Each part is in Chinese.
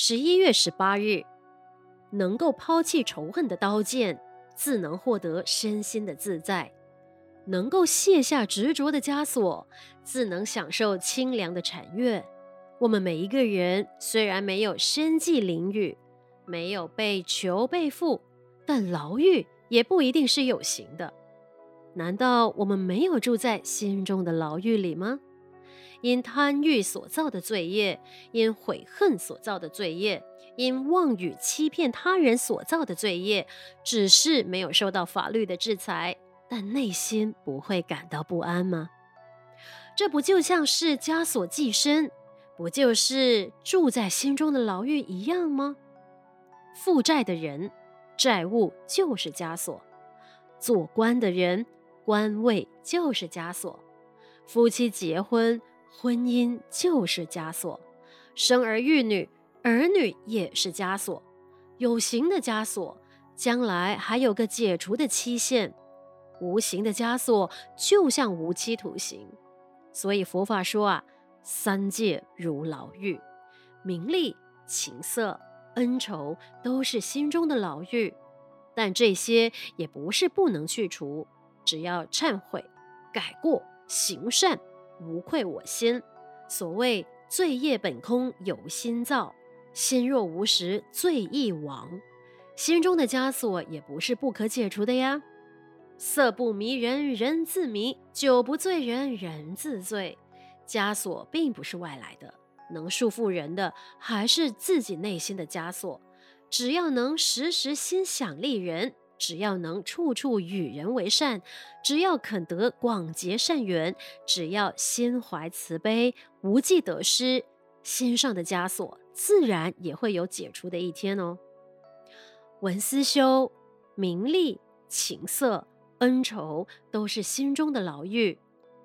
十一月十八日，能够抛弃仇恨的刀剑，自能获得身心的自在；能够卸下执着的枷锁，自能享受清凉的禅悦。我们每一个人虽然没有身系囹圄，没有被囚被缚，但牢狱也不一定是有形的。难道我们没有住在心中的牢狱里吗？因贪欲所造的罪业，因悔恨所造的罪业，因妄语欺骗他人所造的罪业，只是没有受到法律的制裁，但内心不会感到不安吗？这不就像是枷锁寄身，不就是住在心中的牢狱一样吗？负债的人，债务就是枷锁；做官的人，官位就是枷锁；夫妻结婚。婚姻就是枷锁，生儿育女，儿女也是枷锁，有形的枷锁，将来还有个解除的期限；无形的枷锁，就像无期徒刑。所以佛法说啊，三界如牢狱，名利、情色、恩仇都是心中的牢狱，但这些也不是不能去除，只要忏悔、改过、行善。无愧我心。所谓罪业本空，有心造；心若无时，罪亦亡。心中的枷锁也不是不可解除的呀。色不迷人，人自迷；酒不醉人，人自醉。枷锁并不是外来的，能束缚人的还是自己内心的枷锁。只要能时时心想利人。只要能处处与人为善，只要肯得广结善缘，只要心怀慈悲，无计得失，心上的枷锁自然也会有解除的一天哦。文思修，名利、情色、恩仇都是心中的牢狱，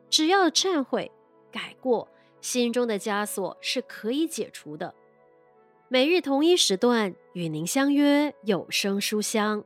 只要忏悔、改过，心中的枷锁是可以解除的。每日同一时段与您相约有声书香。